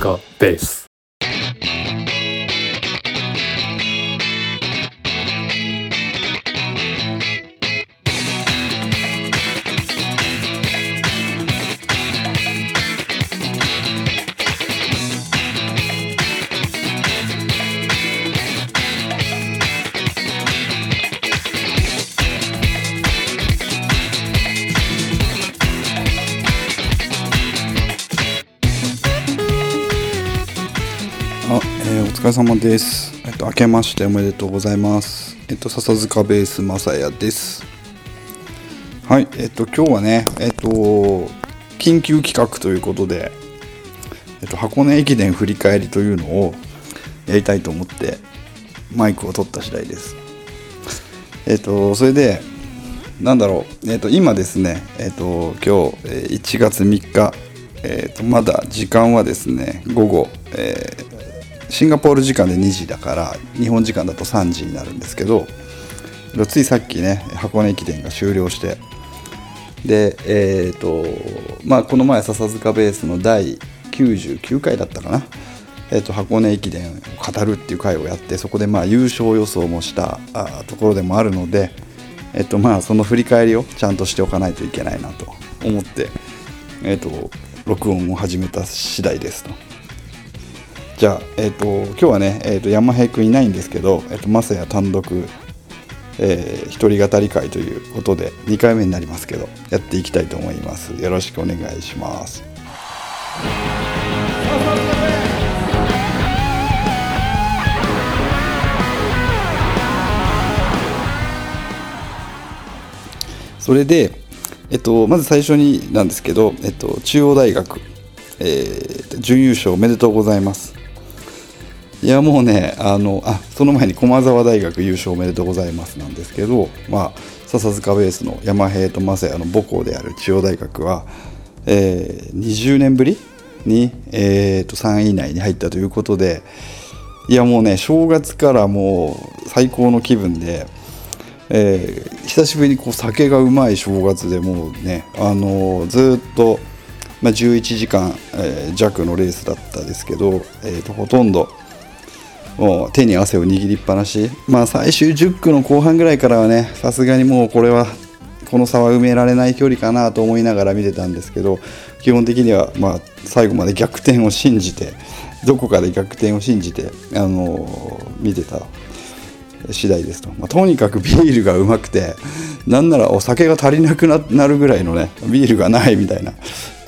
カベース。れ様です。えっと明けましておめでとうございます。えっと笹塚ベースまさやです。はい、えっと今日はね、えっと緊急企画ということで、えっと箱根駅伝振り返りというのをやりたいと思ってマイクを取った次第です。えっとそれでなんだろう、えっと今ですね、えっと今日え1月3日、えっとまだ時間はですね午後、えーシンガポール時間で2時だから日本時間だと3時になるんですけどついさっきね箱根駅伝が終了してでえっ、とまあこの前笹塚ベースの第99回だったかな、えー、と箱根駅伝を語るっていう回をやってそこでまあ優勝予想もしたところでもあるので、えっとまあその振り返りをちゃんとしておかないといけないなと思って、えっと録音を始めた次第ですと。じゃあ、えっと今日はね、えっと山平君いないんですけど、えっとマサヤ単独、えー一人語り会ということで2回目になりますけどやっていきたいと思います。よろしくお願いします。それで、えっと、まず最初になんですけど、えっと、中央大学、えー準優勝おめでとうございます。いやもうねあのあその前に駒澤大学優勝おめでとうございますなんですけど、まあ、笹塚ベースの山平と正也の母校である中央大学は、えー20年ぶりに、えーと3位以内に入ったということでいやもうね正月からもう最高の気分で、えー久しぶりにこう酒がうまい正月でもうね、あのーずっと、まあ、11時間、えー弱のレースだったですけど、えーとほとんどもう手に汗を握りっぱなし、まあ、最終10区の後半ぐらいからはねさすがにもうこれはこの差は埋められない距離かなと思いながら見てたんですけど基本的にはまあ最後まで逆転を信じてどこかで逆転を信じて、あのー見てた次第ですと、まあ、とにかくビールがうまくてなんならお酒が足りなくなるぐらいのねビールがないみたいな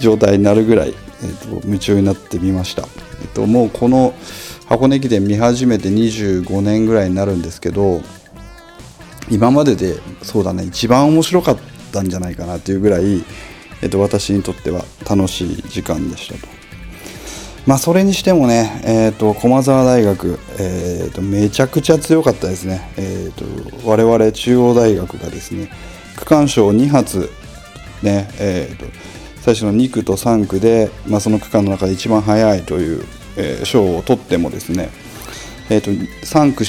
状態になるぐらい、えー、と夢中になってみました、えっともうこの箱根駅伝見始めて25年ぐらいになるんですけど今まででそうだね一番面白かったんじゃないかなというぐらい、えっと、私にとっては楽しい時間でしたと。まあそれにしてもね、えー、と駒澤大学、えー、とめちゃくちゃ強かったですね、えー、と我々中央大学がですね区間賞2発、ねえー、と最初の2区と3区で、まあ、その区間の中で一番速いという、えー賞を取ってもですね、えー、と3区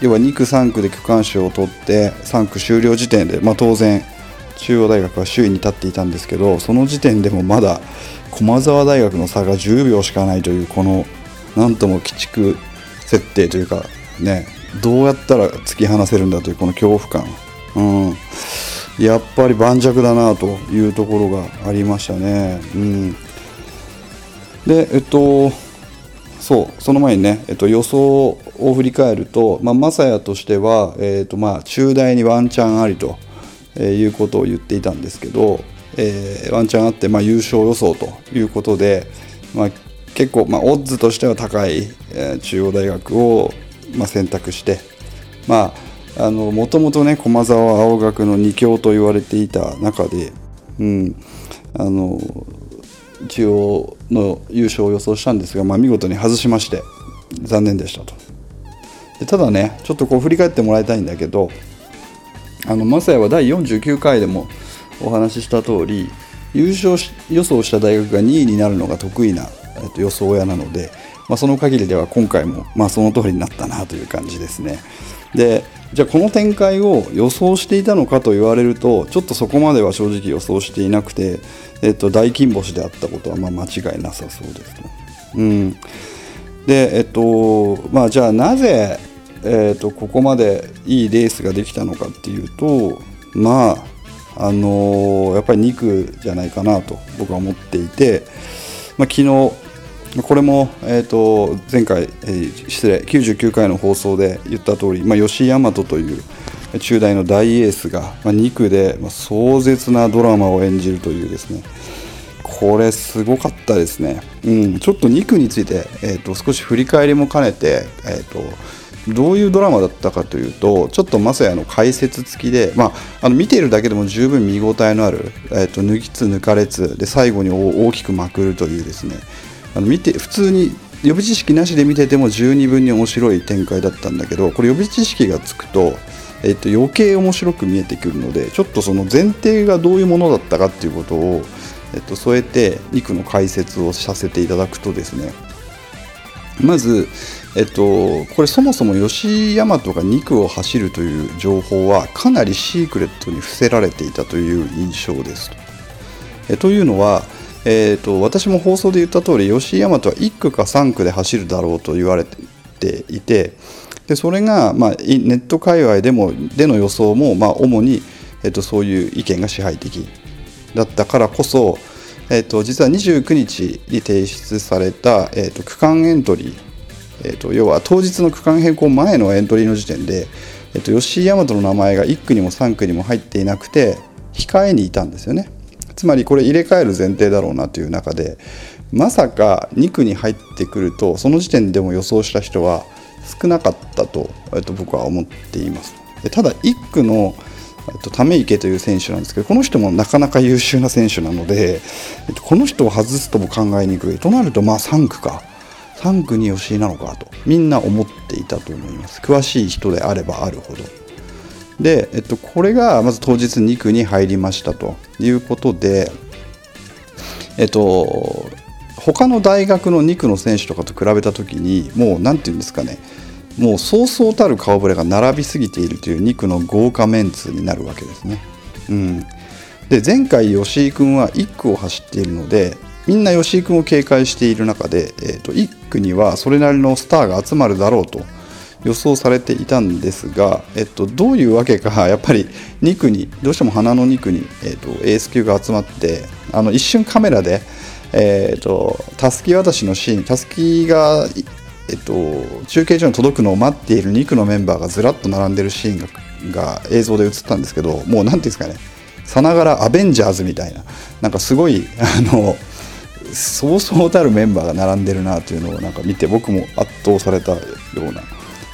要は2区3区で区間賞を取って3区終了時点で、まあ、当然中央大学は首位に立っていたんですけどその時点でもまだ駒澤大学の差が10秒しかないというこのなんとも鬼畜設定というかねどうやったら突き放せるんだというこの恐怖感、うん、やっぱり盤石だなというところがありましたね。うん、でえっとそうその前にね、えっと、予想を振り返ると、まあ、マサヤとしては、えっとまあ、中大にワンチャンありと、えーいうことを言っていたんですけど、えーワンチャンあって、まあ、優勝予想ということで、まあ、結構、まあ、オッズとしては高い、えー中央大学を、まあ、選択して、まあ、あのもともとね駒澤青学の2強と言われていた中で、うん、あの棋王の優勝を予想したんですが、まあ、見事に外しまして残念でしたと。でただねちょっとこう振り返ってもらいたいんだけどあのマサヤは第49回でもお話しした通り優勝予想した大学が2位になるのが得意な、えっと、予想親なので、まあ、その限りでは今回も、まあ、その通りになったなという感じですねでじゃあこの展開を予想していたのかと言われるとちょっとそこまでは正直予想していなくて、えっと、大金星であったことはま間違いなさそうですと。うん、でえっとまあじゃあなぜ、えっと、ここまでいいレースができたのかっていうとまああのー、やっぱり2区じゃないかなと僕は思っていて、まあ、昨日これも、えーと、前回、えー、失礼99回の放送で言った通り、まあ、吉井大和という中大の大エースが、まあ、2区で、まあ、壮絶なドラマを演じるというですねこれすごかったですね、うん、ちょっと2区について、えーと、少し振り返りも兼ねて、えーと、どういうドラマだったかというとちょっとまさやの解説付きで、まあ、あの見ているだけでも十分見応えのある、えー、と抜きつ抜かれつで最後に大きくまくるというですねあの見て普通に予備知識なしで見てても十二分に面白い展開だったんだけどこれ予備知識がつくと、えっと、余計面白く見えてくるのでちょっとその前提がどういうものだったかっていうことを、えっと、添えて肉の解説をさせていただくとですねまず、えっと、これそもそも吉井大和が2区を走るという情報はかなりシークレットに伏せられていたという印象ですと。えというのは、えーと、私も放送で言った通り吉井大和は1区か3区で走るだろうと言われていてでそれが、まあ、ネット界隈でもでの予想も、まあ、主に、えーと、そういう意見が支配的だったからこそ、えーと、実は29日に提出された、えー、と区間エントリー、えー、と要は当日の区間変更前のエントリーの時点で、えー、と吉井大和の名前が1区にも3区にも入っていなくて控えにいたんですよね。つまりこれ入れ替える前提だろうなという中でまさか2区に入ってくるとその時点でも予想した人は少なかったと,、えっと僕は思っています。ただ1区のえっと、ため池という選手なんですけどこの人もなかなか優秀な選手なので、えっと、この人を外すとも考えにくい。となるとまあ3区か。3区に吉井なのかとみんな思っていたと思います。詳しい人であればあるほど。で、えっと、これがまず当日2区に入りましたということで、えっと、他の大学の2区の選手とかと比べた時にもう何て言うんですかねもうそうそうたる顔ぶれが並びすぎているという2区の豪華メンツになるわけですね。うん、で前回吉井君は1区を走っているのでみんな吉井君を警戒している中で、えーと1区にはそれなりのスターが集まるだろうと予想されていたんですが、えっと、どういうわけか やっぱり2区にどうしても花の2区に、えっと、エース級が集まってあの一瞬カメラでえーと、たすき渡しのシーンたすきが、えっと、中継所に届くのを待っている2区のメンバーがずらっと並んでるシーンがが映像で映ったんですけどもう何ていうんですかねさながらアベンジャーズみたいななんかすごいあのそうそうたるメンバーが並んでるなというのをなんか見て僕も圧倒されたような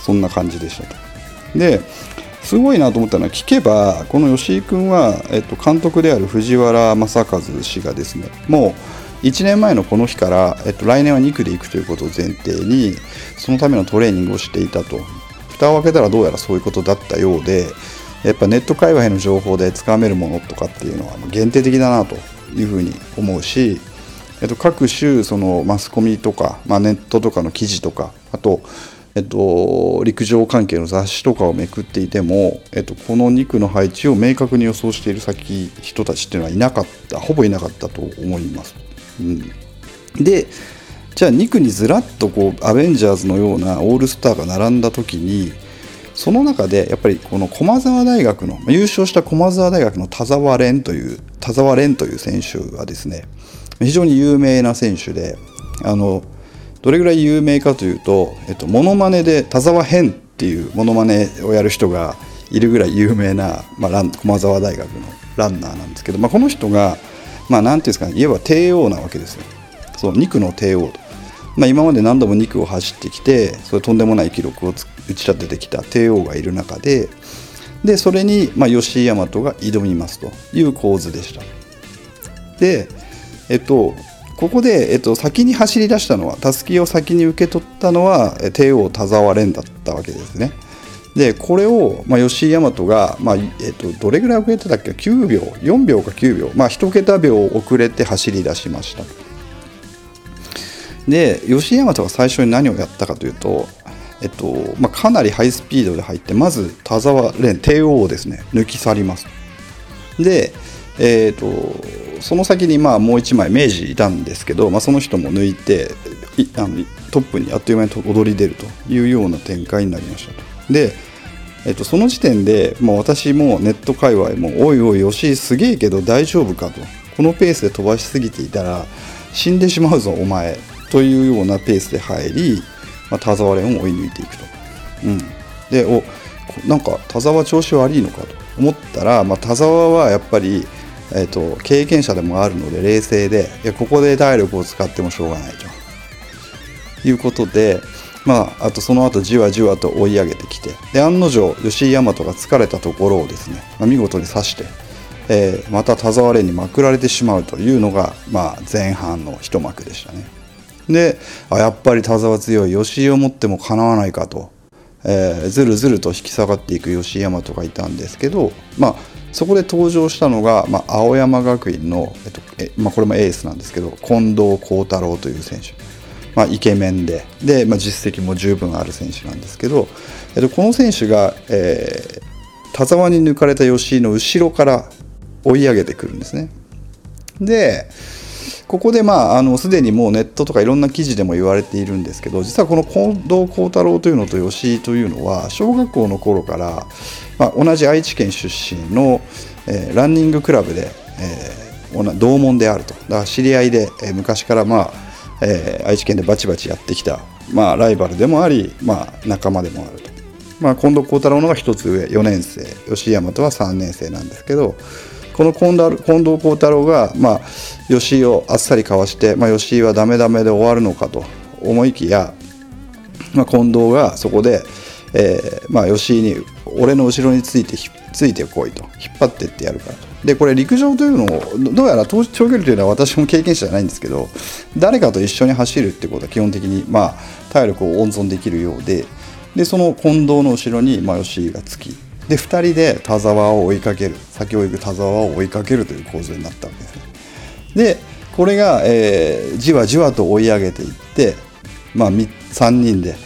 そんな感じでしたと。ですごいなと思ったのは聞けばこの吉井君は、えっと、監督である藤原正和氏がですねもう1年前のこの日から、えっと、来年は2区で行くということを前提にそのためのトレーニングをしていたと蓋を開けたらどうやらそういうことだったようでやっぱネット界隈の情報でつかめるものとかっていうのは限定的だなというふうに思うし、えっと、各種そのマスコミとか、まあ、ネットとかの記事とかあとえっと、陸上関係の雑誌とかをめくっていても、えっと、この2区の配置を明確に予想している先人たちっていうのはいなかったほぼいなかったと思います。うん、でじゃあ2区にずらっとこうアベンジャーズのようなオールスターが並んだ時にその中でやっぱりこの駒澤大学の優勝した駒澤大学の田澤廉という田澤廉という選手はですね非常に有名な選手であのどれぐらい有名かというと、えっと、モノマネで田沢変っていうモノマネをやる人がいるぐらい有名な、まあ、ラン駒沢大学のランナーなんですけど、まあ、この人が、まあ、なんていうんですかね言えば帝王なわけですよ。そう2区の帝王と、まあ、今まで何度も2区を走ってきてそれとんでもない記録を打ち立ててきた帝王がいる中ででそれに、まあ、吉井大和が挑みますという構図でした。でえっとここで、えっと、先に走り出したのはたすきを先に受け取ったのは帝王田沢蓮だったわけですね。でこれを、まあ、吉井大和が、まあえっと、どれぐらい遅れてたっけ？9秒4秒か9秒、まあ、1桁秒遅れて走り出しました。で吉井大和が最初に何をやったかというと、えっとまあ、かなりハイスピードで入ってまず田沢蓮帝王をですね抜き去ります。で、えっとその先にまあもう1枚明治いたんですけど、まあ、その人も抜いてあのトップにあっという間に躍り出るというような展開になりましたと。でえっと、その時点で、まあ、私もネット界隈も「おいおい吉井すげえけど大丈夫か」と「このペースで飛ばしすぎていたら死んでしまうぞお前」というようなペースで入り、まあ、田沢連を追い抜いていくと。うん、でおなんか田沢調子悪いのかと思ったら、まあ、田沢はやっぱり、えーと、経験者でもあるので冷静でいやここで体力を使ってもしょうがないということで、まあ、あとその後じわじわと追い上げてきてで案の定吉井大和が疲れたところをですね、まあ、見事に刺して、えー、また田沢連にまくられてしまうというのが、まあ、前半の一幕でしたね。であやっぱり田沢強い吉井を持ってもかなわないかとえー、ずるずると引き下がっていく吉井大和がいたんですけど、まあ、そこで登場したのが、まあ、青山学院の、えっとえまあ、これもエースなんですけど近藤幸太郎という選手、まあ、イケメンでで、まあ、実績も十分ある選手なんですけど、えっと、この選手が、えー、田沢に抜かれた吉井の後ろから追い上げてくるんですね。でここでまああのすでにもうネットとかいろんな記事でも言われているんですけど実はこの近藤幸太郎というのと吉井というのは小学校の頃から、まあ、同じ愛知県出身の、えー、ランニングクラブで、えー、同門であるとだから知り合いで、えー、昔からまあ、えー、愛知県でバチバチやってきた、まあ、ライバルでもあり、まあ、仲間でもあると。まあ、近藤幸太郎のが1つ上4年生吉井大和は3年生なんですけどこの近藤幸太郎が、まあ、吉井をあっさりかわして、まあ、吉井はダメダメで終わるのかと思いきや、まあ、近藤がそこで、えーまあ、吉井に俺の後ろについてついてこいと引っ張ってってやるからと。でこれ陸上というのをどうやら長距離というのは私も経験者じゃないんですけど誰かと一緒に走るってことは基本的に、まあ、体力を温存できるようででその近藤の後ろに、まあ、吉井がつきで2人で田沢を追いかける。先を行く田沢を追いかけるという構図になったわけですね。でこれが、えー、じわじわと追い上げていって、まあ、3人で、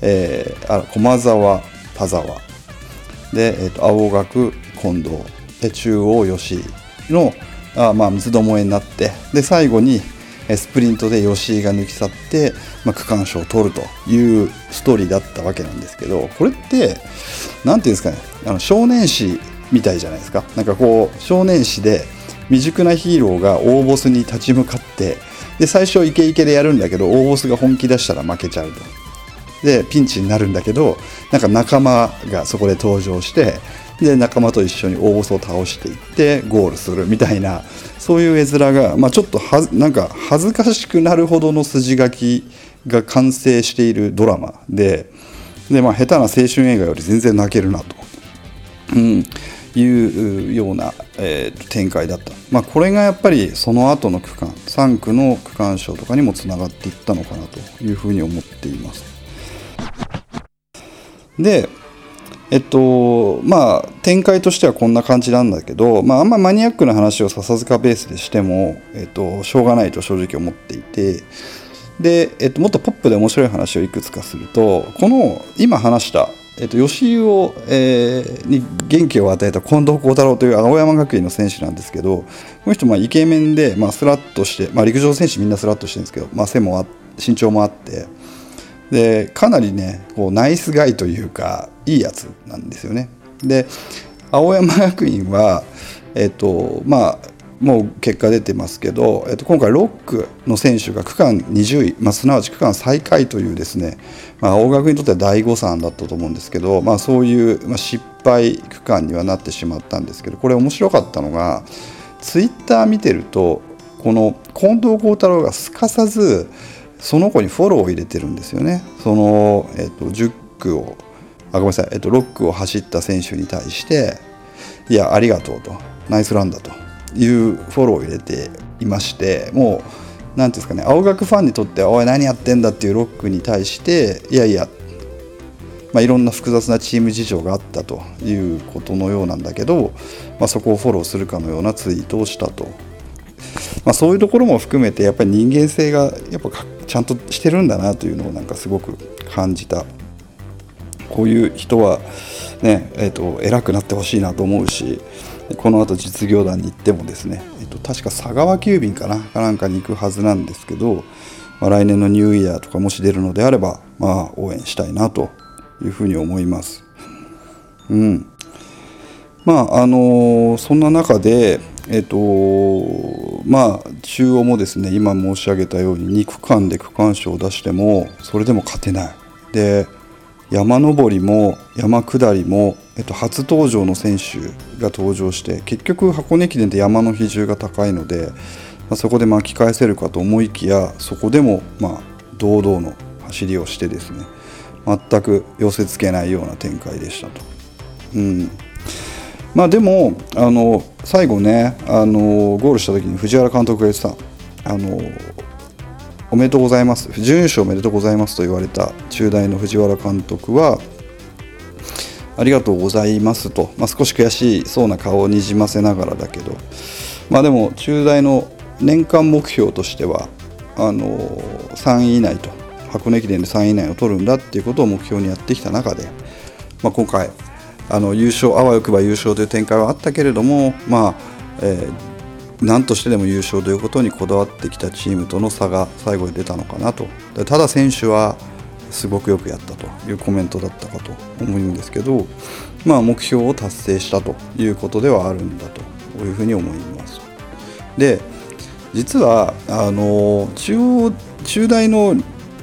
えー、あ駒沢田沢。で、えーと、青学近藤。で中央吉井のあ、まあ、三つどもえになって。で最後にスプリントで吉井が抜き去って、まあ、区間賞を取るというストーリーだったわけなんですけどこれって何ていうんですかね。あの少年誌みたいじゃないですか。なんかこう少年誌で未熟なヒーローが大ボスに立ち向かってで最初イケイケでやるんだけど大ボスが本気出したら負けちゃうと。でピンチになるんだけどなんか仲間がそこで登場してで仲間と一緒に大ボスを倒していってゴールするみたいなそういう絵面が、まあ、ちょっとはなんか恥ずかしくなるほどの筋書きが完成しているドラマでで、まあ、下手な青春映画より全然泣けるなと、うん、いうような、えー、展開だった、まあ、これがやっぱりその後の区間3区の区間賞とかにもつながっていったのかなというふうに思っています。でえっとまあ展開としてはこんな感じなんだけど、まあ、あんまマニアックな話を笹塚ベースでしても、えっと、しょうがないと正直思っていてで、えっと、もっとポップで面白い話をいくつかするとこの今話した、えっと、吉井を、えー、に元気を与えた近藤幸太郎という青山学院の選手なんですけどこの人まあイケメンで、まあ、スラッとして、まあ、陸上選手みんなスラッとしてるんですけど、まあ、背もあ身長もあってでかなりねこうナイスガイというかいいやつなんですよね。で青山学院はえっとまあもう結果出てますけど、えっと、今回6区の選手が区間20位、まあ、すなわち区間最下位というですね、まあ、青学にとっては大誤算だったと思うんですけど、まあ、そういう、まあ、失敗区間にはなってしまったんですけどこれ面白かったのがツイッター見てるとこの近藤幸太郎がすかさずその子にフォローを入れてるんですよね。その、えっと、10区をあごめんなさい、えっと、6区を走った選手に対していやありがとうとナイスランだというフォローを入れていましてもう何ていうんですかね青学ファンにとっては「おい何やってんだ」っていうロックに対していやいや、まあ、いろんな複雑なチーム事情があったということのようなんだけど、まあ、そこをフォローするかのようなツイートをしたと。まあ、そういうところも含めてやっぱり人間性がやっぱちゃんとしてるんだなというのをなんかすごく感じたこういう人はねえーと、偉くなってほしいなと思うしこの後実業団に行ってもですね、えっと、確か佐川急便かなかなんかに行くはずなんですけど、まあ、来年のニューイヤーとかもし出るのであれば、まあ、応援したいなというふうに思います。うん、まああのー、そんな中で、えっとまあ、中央もですね今申し上げたように2区間で区間賞を出してもそれでも勝てない。で山登りも山下りも、えっと、初登場の選手が登場して結局箱根駅伝って山の比重が高いので、まあ、そこで巻き返せるかと思いきやそこでもまあ堂々の走りをしてですね全く寄せつけないような展開でしたと。うんまあ、でもあの最後ねあのゴールした時に藤原監督が言ってたあのおめでとうございます。準優勝おめでとうございますと言われた中大の藤原監督はありがとうございますと、まあ、少し悔しそうな顔をにじませながらだけど、まあ、でも中大の年間目標としてはあの3位以内と。箱根駅伝で3位以内を取るんだっていうことを目標にやってきた中で、まあ、今回あの優勝あわよくば優勝という展開はあったけれども、まあえー、何としてでも優勝ということにこだわってきたチームとの差が最後に出たのかなとただ選手はすごくよくやったというコメントだったかと思うんですけど、まあ、目標を達成したということではあるんだというふうに思います。で実はあの中央中大の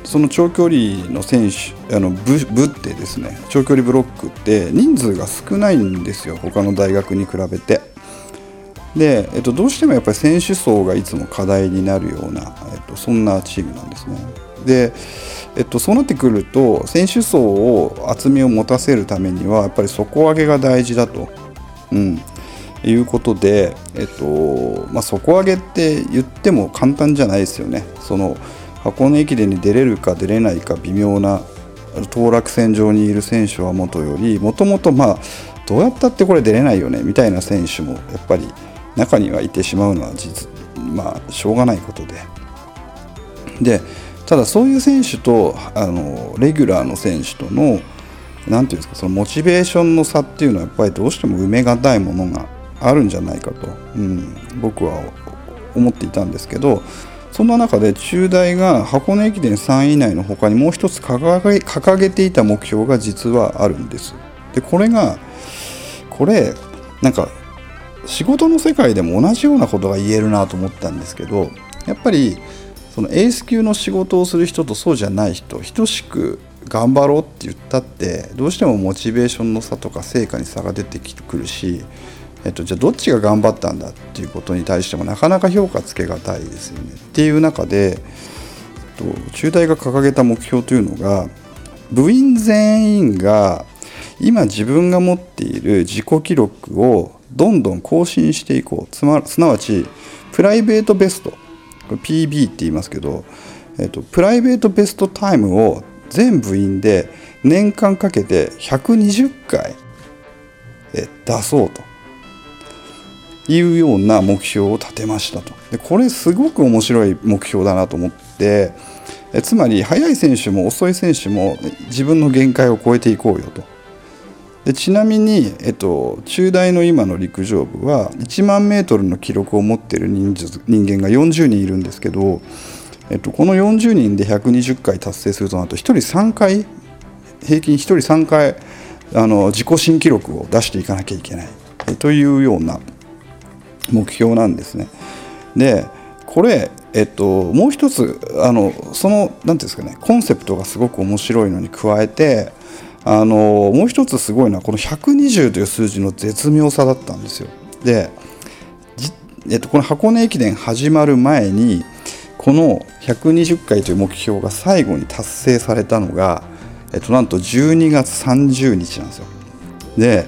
その長距離の選手あの部部ってですね長距離ブロックって人数が少ないんですよ他の大学に比べて。で、えっと、どうしてもやっぱり選手層がいつも課題になるような、えっと、そんなチームなんですね。で、えっと、そうなってくると選手層を厚みを持たせるためにはやっぱり底上げが大事だと、うん、いうことで、えっとまあ、底上げって言っても簡単じゃないですよね。その箱根駅伝に出れるか出れないか微妙な当落線上にいる選手はもとよりもともとまあどうやったってこれ出れないよねみたいな選手もやっぱり中にはいてしまうのは実まあしょうがないことででただそういう選手とあのレギュラーの選手との何て言うんですかそのモチベーションの差っていうのはやっぱりどうしても埋めがたいものがあるんじゃないかと、うん、僕は思っていたんですけどそんな中で中大が箱根駅伝3位以内の他にもう一つ掲げていた目標が実はあるんです。でこれがこれなんか仕事の世界でも同じようなことが言えるなと思ったんですけどやっぱりそのエース級の仕事をする人とそうじゃない人等しく頑張ろうって言ったってどうしてもモチベーションの差とか成果に差が出てくるしえっと、じゃあどっちが頑張ったんだっていうことに対してもなかなか評価つけがたいですよね。っていう中で、えっと、中大が掲げた目標というのが部員全員が今自分が持っている自己記録をどんどん更新していこう。つま、すなわちプライベートベスト。PB って言いますけど、えっと、プライベートベストタイムを全部員で年間かけて120回え出そうと。いうような目標を立てましたと。でこれすごく面白い目標だなと思ってえつまり速い選手も遅い選手も自分の限界を超えていこうよと。でちなみに、えっと、中大の今の陸上部は1万メートルの記録を持っている人人間が40人いるんですけど、えっと、この40人で120回達成するとなると1人3回平均1人3回あの自己新記録を出していかなきゃいけないというような目標なんですね。でこれ、えっと、もう一つあのその何て言うんですかねコンセプトがすごく面白いのに加えてあのもう一つすごいのはこの120という数字の絶妙さだったんですよ。で、えっと、この箱根駅伝始まる前にこの120回という目標が最後に達成されたのが、えっと、なんと12月30日なんですよ。で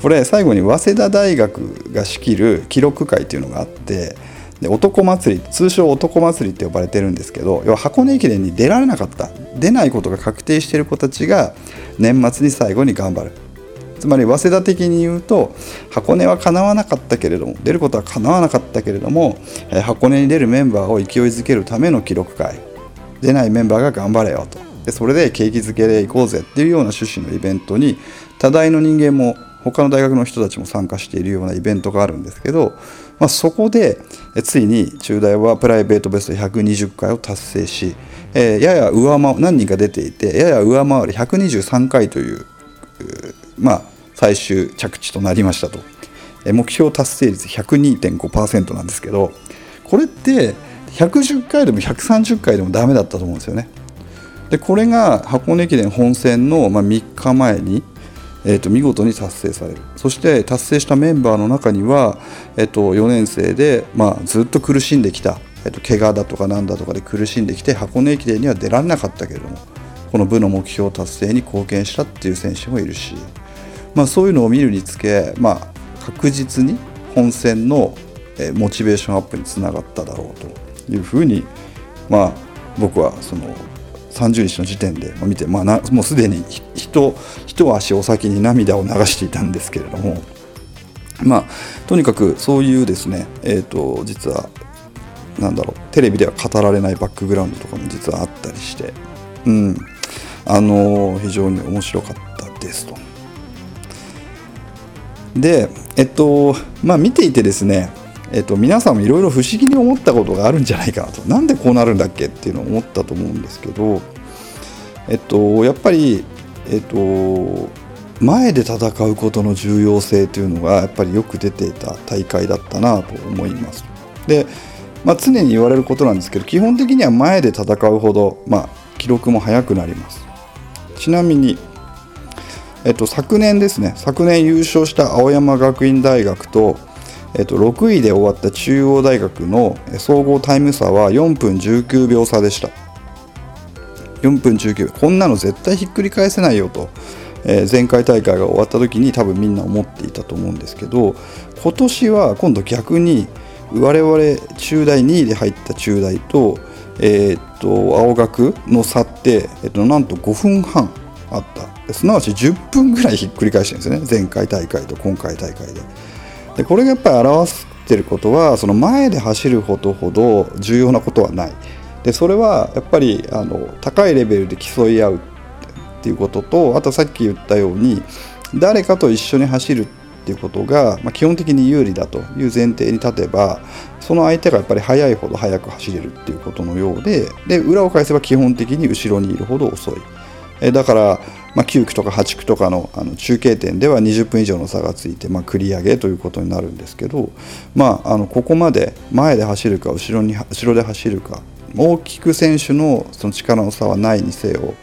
これ最後に早稲田大学が仕切る記録会っていうのがあってで男祭り通称男祭りって呼ばれてるんですけど要は箱根駅伝に出られなかった出ないことが確定している子たちが年末に最後に頑張る。つまり早稲田的に言うと箱根はかなわなかったけれども出ることはかなわなかったけれどもえ箱根に出るメンバーを勢いづけるための記録会。出ないメンバーが頑張れよと。でそれで景気づけでいこうぜっていうような趣旨のイベントに多大の人間も他の大学の人たちも参加しているようなイベントがあるんですけど、まあ、そこでついに中大はプライベートベスト120回を達成し、えー、やや上回何人か出ていてやや上回り123回というまあ、最終着地となりましたと。目標達成率102.5%なんですけどこれって110回でも130回でもダメだったと思うんですよね。でこれが箱根駅伝本戦の、まあ、3日前に、えー、と見事に達成される。そして達成したメンバーの中には、えー、と4年生で、まあ、ずっと苦しんできた、えー、と怪我だとかなんだとかで苦しんできて箱根駅伝には出られなかったけれどもこの部の目標達成に貢献したっていう選手もいるし、まあ、そういうのを見るにつけ、まあ、確実に本戦のモチベーションアップにつながっただろうというふうに、まあ、僕はその30日の時点で見て、まあ、なもうすでに一一足お先に涙を流していたんですけれども、まあ、とにかくそういうですね、えーと、実はなんだろうテレビでは語られないバックグラウンドとかも実はあったりして、うん、あの非常に面白かったですと。でえっとまあ見ていてですねえっと、皆さんもいろいろ不思議に思ったことがあるんじゃないかなとなんでこうなるんだっけっていうのを思ったと思うんですけど、えっと、やっぱり、えっと、前で戦うことの重要性というのがやっぱりよく出ていた大会だったなと思います。で、まあ、常に言われることなんですけど基本的には前で戦うほど、まあ、記録も速くなります。ちなみに、えっと、昨年ですね昨年優勝した青山学院大学と、えっと、6位で終わった中央大学の総合タイム差は4分19秒差でした。4分19秒。こんなの絶対ひっくり返せないよと、えー、前回大会が終わった時に多分みんな思っていたと思うんですけど今年は今度逆に我々中大2位で入った中大とえー、っと青学の差って、えっと、なんと5分半あった。すなわち10分ぐらいひっくり返してるんですね。前回大会と今回大会で。でこれがやっぱり表してることはその前で走ることほど重要なことはないでそれはやっぱりあの高いレベルで競い合うっていうこととあとさっき言ったように誰かと一緒に走るっていうことが、まあ、基本的に有利だという前提に立てばその相手がやっぱり速いほど速く走れるっていうことのようでで裏を返せば基本的に後ろにいるほど遅い。えだから、まあ、9区とか8区とかのあの中継点では20分以上の差がついて、まあ、繰り上げということになるんですけど、まあ、あのここまで前で走るか後ろに後ろで走るか大きく選手のその力の差はないにせよ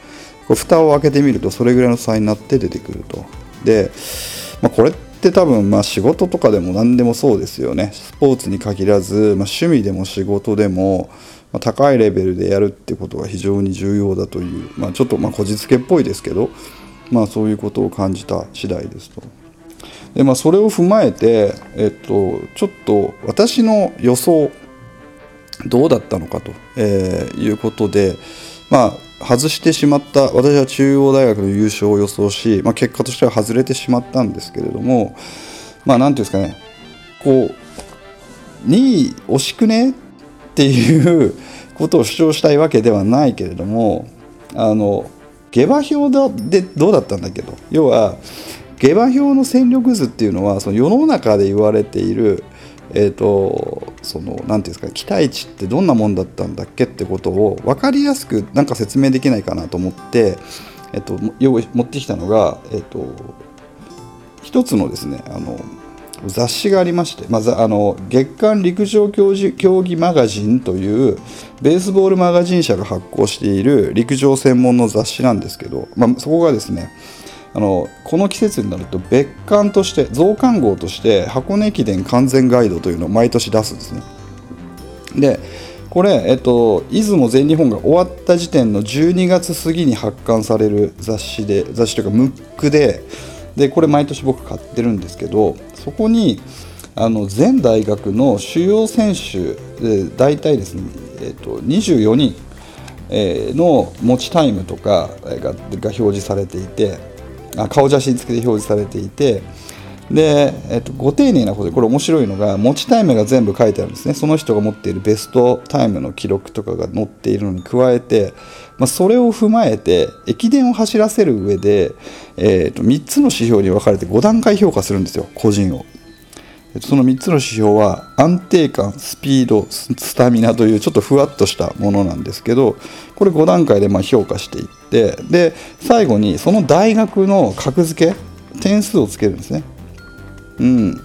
こう蓋を開けてみるとそれぐらいの差になって出てくると。で、まあ、これって多分まあ仕事とかでも何でもそうですよねスポーツに限らず、まあ、趣味でも仕事でも、まあ、高いレベルでやるってことが非常に重要だという、まあ、ちょっとまあこじつけっぽいですけど、まあ、そういうことを感じた次第ですと。でまあ、それを踏まえて、えっと、ちょっと私の予想どうだったのかと、えー、いうことで、まあ、外してしまった私は中央大学の優勝を予想し、まあ、結果としては外れてしまったんですけれどもまあ何ていうんですかねこう2位惜しくねっていうことを主張したいわけではないけれどもあの下馬評でどうだったんだけど要は下馬評の戦力図っていうのはその世の中で言われているえーと、その何て言うんですか期待値ってどんなもんだったんだっけってことを分かりやすくなんか説明できないかなと思って、えーと、用意持ってきたのが、えーと一つのですねあの雑誌がありまして、まずあの月刊陸上競技マガジンというベースボールマガジン社が発行している陸上専門の雑誌なんですけど、まあ、そこがですねあのこの季節になると別館として増刊号として箱根駅伝完全ガイドというのを毎年出すんですね。でこれ、えっと、出雲全日本が終わった時点の12月過ぎに発刊される雑誌で雑誌というかムックででこれ毎年僕買ってるんですけどそこにあの全大学の主要選手で大体ですね、えー、と24人の持ちタイムとかがが表示されていてあ顔写真付きで表示されていてで、えっと、ご丁寧なことでこれ面白いのが持ちタイムが全部書いてあるんですね。その人が持っているベストタイムの記録とかが載っているのに加えて、まあ、それを踏まえて駅伝を走らせる上で、えっと、3つの指標に分かれて5段階評価するんですよ個人を。その3つの指標は安定感スピードスタミナというちょっとふわっとしたものなんですけどこれ5段階でま評価していってで最後にその大学の格付け点数をつけるんですね。うん。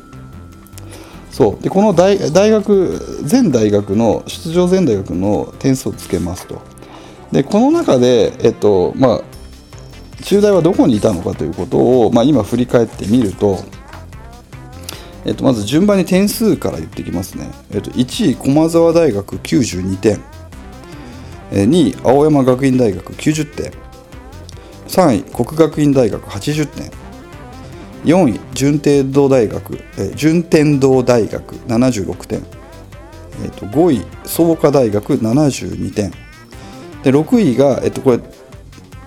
そう。でこの大大学全大学の出場全大学の点数をつけますと。でこの中でえっとまあ中大はどこにいたのかということを、まあ、今振り返ってみるとえっと、まず順番に点数から言っていきますね、えっと、1位駒澤大学92点2位青山学院大学90点3位国学院大学80点4位順天堂大学、え順天堂大学76点、えっと、5位創価大学72点。で6位が、えっと、これ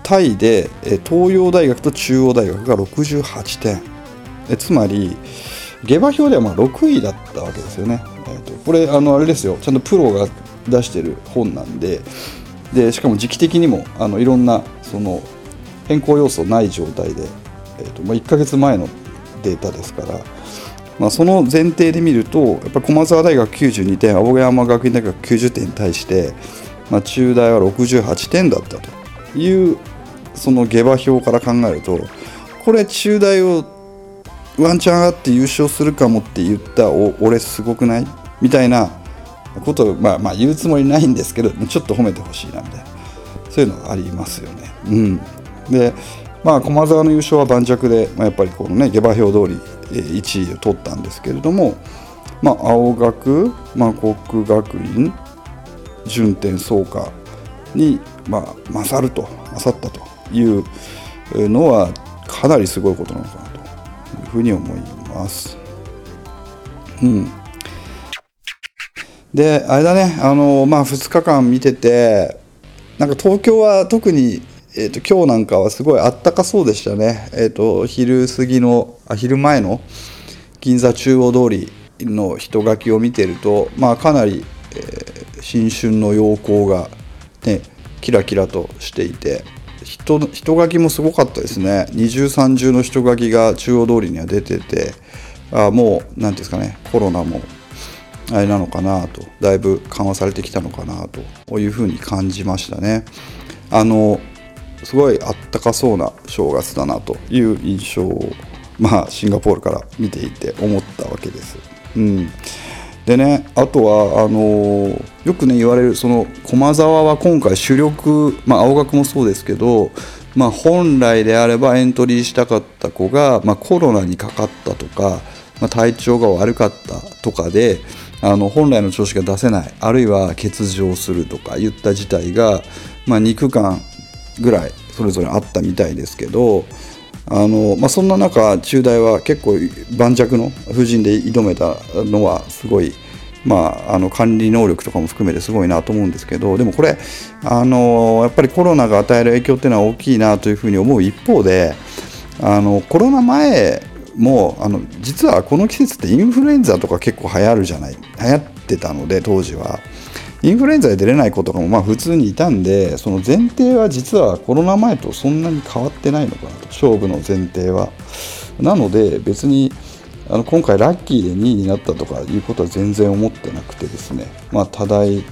タイで、東洋大学と中央大学が68点。えつまり下馬評ではまあ6位だったわけですよね。えーと、これあのあれですよ。ちゃんとプロが出してる本なんで。でしかも時期的にもあのいろんなその変更要素ない状態で、えーとまあ、1ヶ月前のデータですから、まあ、その前提で見るとやっぱ駒澤大学92点青山学院大学90点に対して、まあ、中大は68点だったというその下馬評から考えるとこれ中大をワンチャン上がって優勝するかもって言ったお俺すごくない？みたいなことを、まあ、まあ言うつもりないんですけどちょっと褒めてほしいなみたいな。そういうのがありますよね。うん、でまあ駒澤の優勝は盤石で、まあ、やっぱりこのね下馬評通り1位を取ったんですけれども、まあ、青学、まあ、国学院順天創価に、まあ、勝ると勝ったというのはかなりすごいことなのかなというふうに思います。うん。で、あれだね、あの、まあ、2日間見てて、なんか東京は特に、えーと、今日なんかはすごいあったかそうでしたね。えっ、ー、と、昼過ぎの、あ、昼前の銀座中央通りの人垣を見てると、まあ、かなり、えー、新春の陽光が、ね、キラキラとしていて、人人書きもすごかったですね。二重三重の人書きが中央通りには出ててあもう何ていうんですかねコロナもあれなのかなとだいぶ緩和されてきたのかなというふうに感じましたね。あのすごいあったかそうな正月だなという印象をまあシンガポールから見ていて思ったわけです。うん。でねあとはあのー、よくね言われるその駒澤は今回主力、まあ、青学もそうですけど、まあ、本来であればエントリーしたかった子が、まあ、コロナにかかったとか、まあ、体調が悪かったとかであの本来の調子が出せないあるいは欠場するとかいった事態が、まあ、2区間ぐらいそれぞれあったみたいですけどあのまあ、そんな中、中大は結構盤石の布陣で挑めたのはすごい、まあ、あの管理能力とかも含めてすごいなと思うんですけどでもこれあのやっぱりコロナが与える影響っていうのは大きいなというふうに思う一方であのコロナ前もあの実はこの季節ってインフルエンザとか結構流行るじゃない流行ってたので当時は。インフルエンザで出れない子とかもまあ普通にいたんでその前提は実はコロナ前とそんなに変わってないのかなと。勝負の前提は。なので別にあの今回ラッキーで2位になったとかいうことは全然思ってなくてですね。まあ多大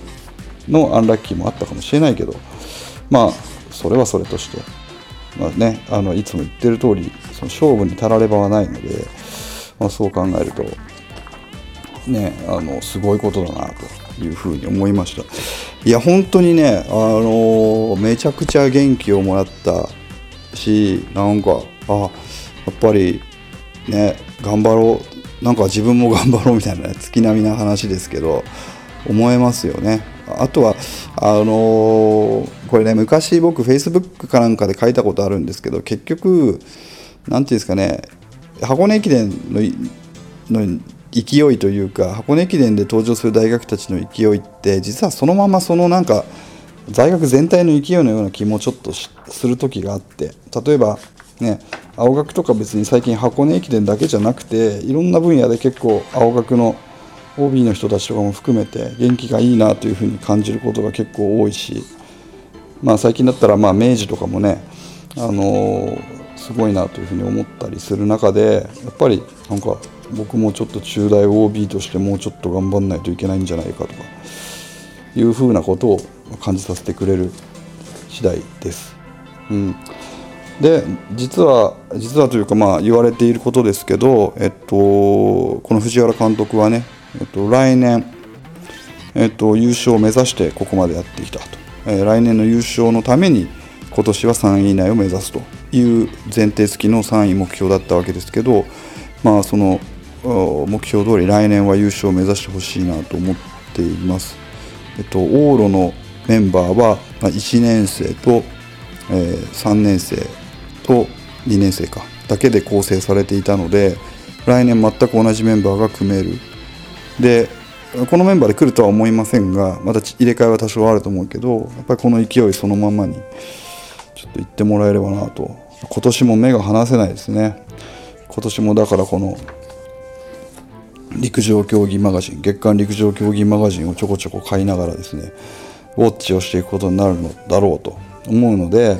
のアンラッキーもあったかもしれないけど。まあそれはそれとして。まあねあのいつも言ってる通りその勝負にたらればはないので、まあ、そう考えるとねあのすごいことだなと。いうふうに思いました。いや本当にねあのめちゃくちゃ元気をもらったしなんかあやっぱりね頑張ろうなんか自分も頑張ろう みたいな、ね月並みな話ですけど思えますよね。あとはあのー、これね昔僕 Facebook かなんかで書いたことあるんですけど結局何て言うんですかね箱根駅伝のの勢いというか箱根駅伝で登場する大学たちの勢いって実はそのままそのなんか大学全体の勢いのような気もちょっとする時があって例えばね青学とか別に最近箱根駅伝だけじゃなくていろんな分野で結構青学の OB の人たちとかも含めて元気がいいなというふうに感じることが結構多いし、まあ、最近だったらまあ明治とかもね、あのー、すごいなというふうに思ったりする中でやっぱりなんか僕もちょっと中大 OB としてもうちょっと頑張んないといけないんじゃないかとかいうふうなことを感じさせてくれる次第です。うん、で実は実はというかまあ言われていることですけど、えっと、この藤原監督はねえっと、来年、えっと、優勝を目指してここまでやってきたと、えー、来年の優勝のために今年は3位以内を目指すという前提付きの3位目標だったわけですけど、まあ、その目標通り来年は優勝を目指してほしいなと思っています。えっと、往路のメンバーは1年生と、え、3年生と2年生かだけで構成されていたので来年全く同じメンバーが組める。でこのメンバーで来るとは思いませんがまた入れ替えは多少あると思うけどやっぱりこの勢いそのままにちょっと行ってもらえればなと。今年も目が離せないですね。今年もだからこの陸上競技マガジン月間陸上競技マガジンをちょこちょこ買いながらですねウォッチをしていくことになるのだろうと思うので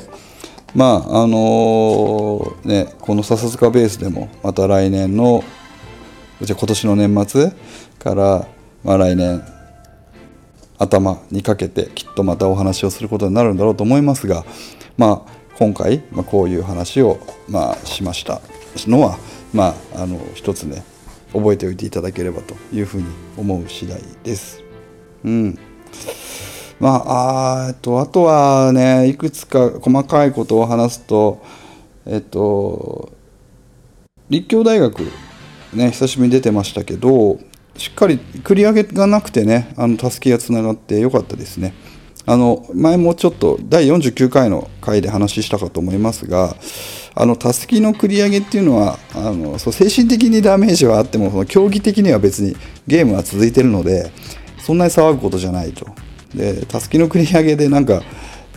まああのー、ねこの笹塚ベースでもまた来年のじゃ今年の年末から、まあ、来年頭にかけてきっとまたお話をすることになるんだろうと思いますが、まあ、今回、まあ、こういう話を、まあ、しましたのは、まあ、あの一つね覚えておいていただければというふうに思う次第です。うんまあ、あとあとはねいくつか細かいことを話すとえっと立教大学ね久しぶりに出てましたけどしっかり繰り上げがなくてねあのたすきがつながってよかったですね。あの前もちょっと第49回の回で話したかと思いますがあのたすきの繰り上げっていうのはあのそう精神的にダメージはあってもその競技的には別にゲームは続いてるのでそんなに騒ぐことじゃないと。でたすきの繰り上げでなんか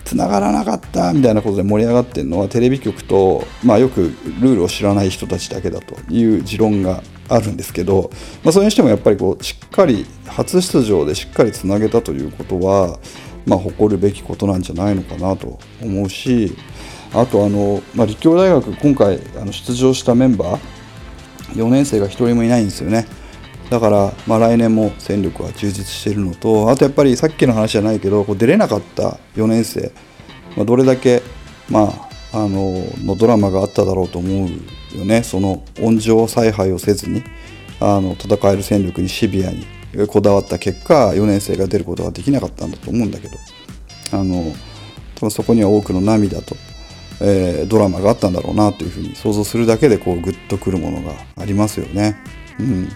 繋がらなかったみたいなことで盛り上がってるのはテレビ局と、まあ、よくルールを知らない人たちだけだという持論があるんですけど、まあ、それにしてもやっぱりこうしっかり初出場でしっかりつなげたということは、まあ、誇るべきことなんじゃないのかなと思うしあとあの、まあ、立教大学今回あの出場したメンバー4年生が1人もいないんですよね。だから、まあ、来年も戦力は充実しているのとあとやっぱりさっきの話じゃないけどこう出れなかった4年生、まあ、どれだけ、まあ、あののドラマがあっただろうと思うよねその温情采配をせずにあの戦える戦力にシビアにこだわった結果4年生が出ることができなかったんだと思うんだけどあの多分そこには多くの涙と、えー、ドラマがあったんだろうなというふうに想像するだけでこうグッとくるものがありますよね。うん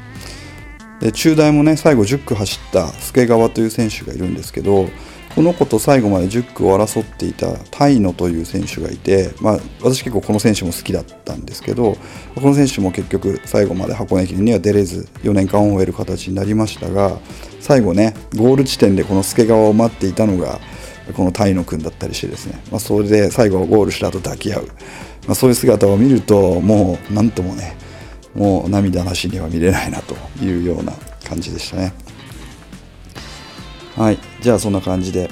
で中大もね最後10区走った助川という選手がいるんですけどこの子と最後まで10区を争っていたタイノという選手がいて、まあ、私結構この選手も好きだったんですけどこの選手も結局最後まで箱根駅伝には出れず4年間を終える形になりましたが最後ねゴール地点でこの助川を待っていたのがこのタイノ君だったりしてですね、まあ、それで最後ゴールした後抱き合う、まあ、そういう姿を見るともう何ともねもう涙なしには見れないなというような感じでしたね。はい。じゃあそんな感じで。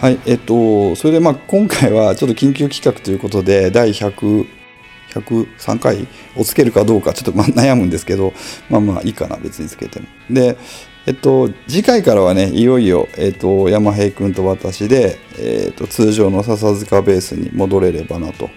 はい、えっと、それでまあ今回はちょっと緊急企画ということで、第100、103回をつけるかどうかちょっとま 悩むんですけど、まあまあいいかな、別につけても。で、えっと、次回からはね、いよいよ、えっと、山平君と私で、えっと、通常の笹塚ベースに戻れればなと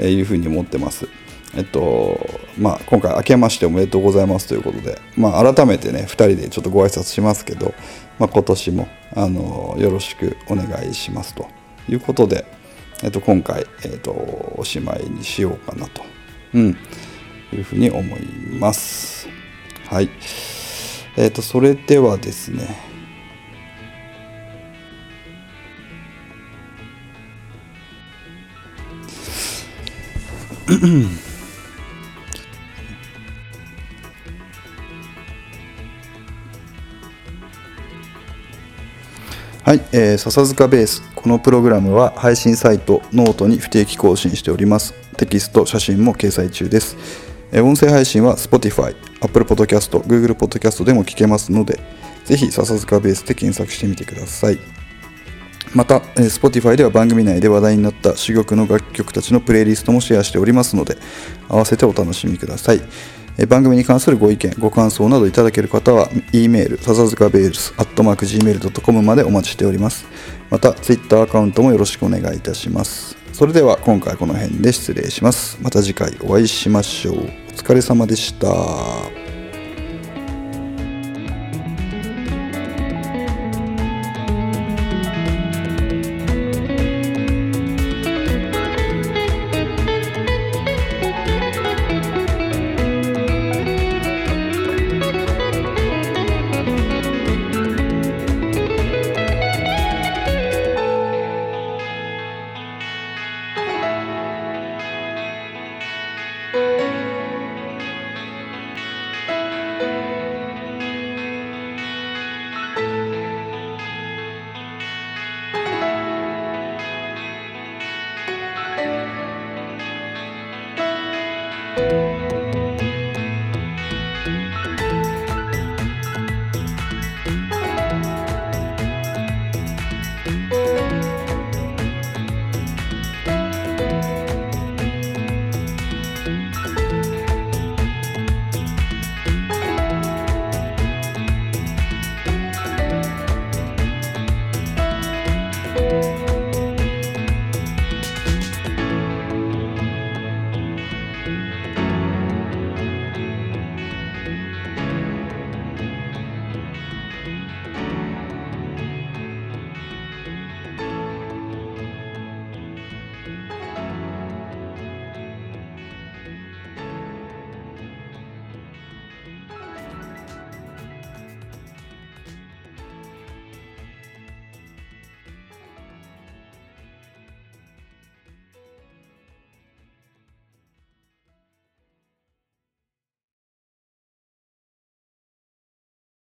いうふうに思ってます。えっと、まあ、今回明けましておめでとうございますということで、まあ、改めてね、2人でちょっとご挨拶しますけど、まあ、今年も、あの、よろしくお願いしますということで、えっと、今回、えっと、おしまいにしようかなと、うん、いうふうに思います。はい。えっと、それではですね、はい、えー、笹塚ベース。このプログラムは配信サイトノートに不定期更新しております。テキスト写真も掲載中です、え、音声配信は Spotify、Apple Podcast、Google Podcast でも聞けますのでぜひ笹塚ベースで検索してみてください。また、Spotify では番組内で話題になった珠玉の楽曲たちのプレイリストもシェアしておりますので合わせてお楽しみください。番組に関するご意見、ご感想などいただける方は、e メール、笹塚ベールス、アットマーク Gmail.com までお待ちしております。また、Twitter アカウントもよろしくお願いいたします。それでは今回この辺で失礼します。また次回お会いしましょう。お疲れ様でした。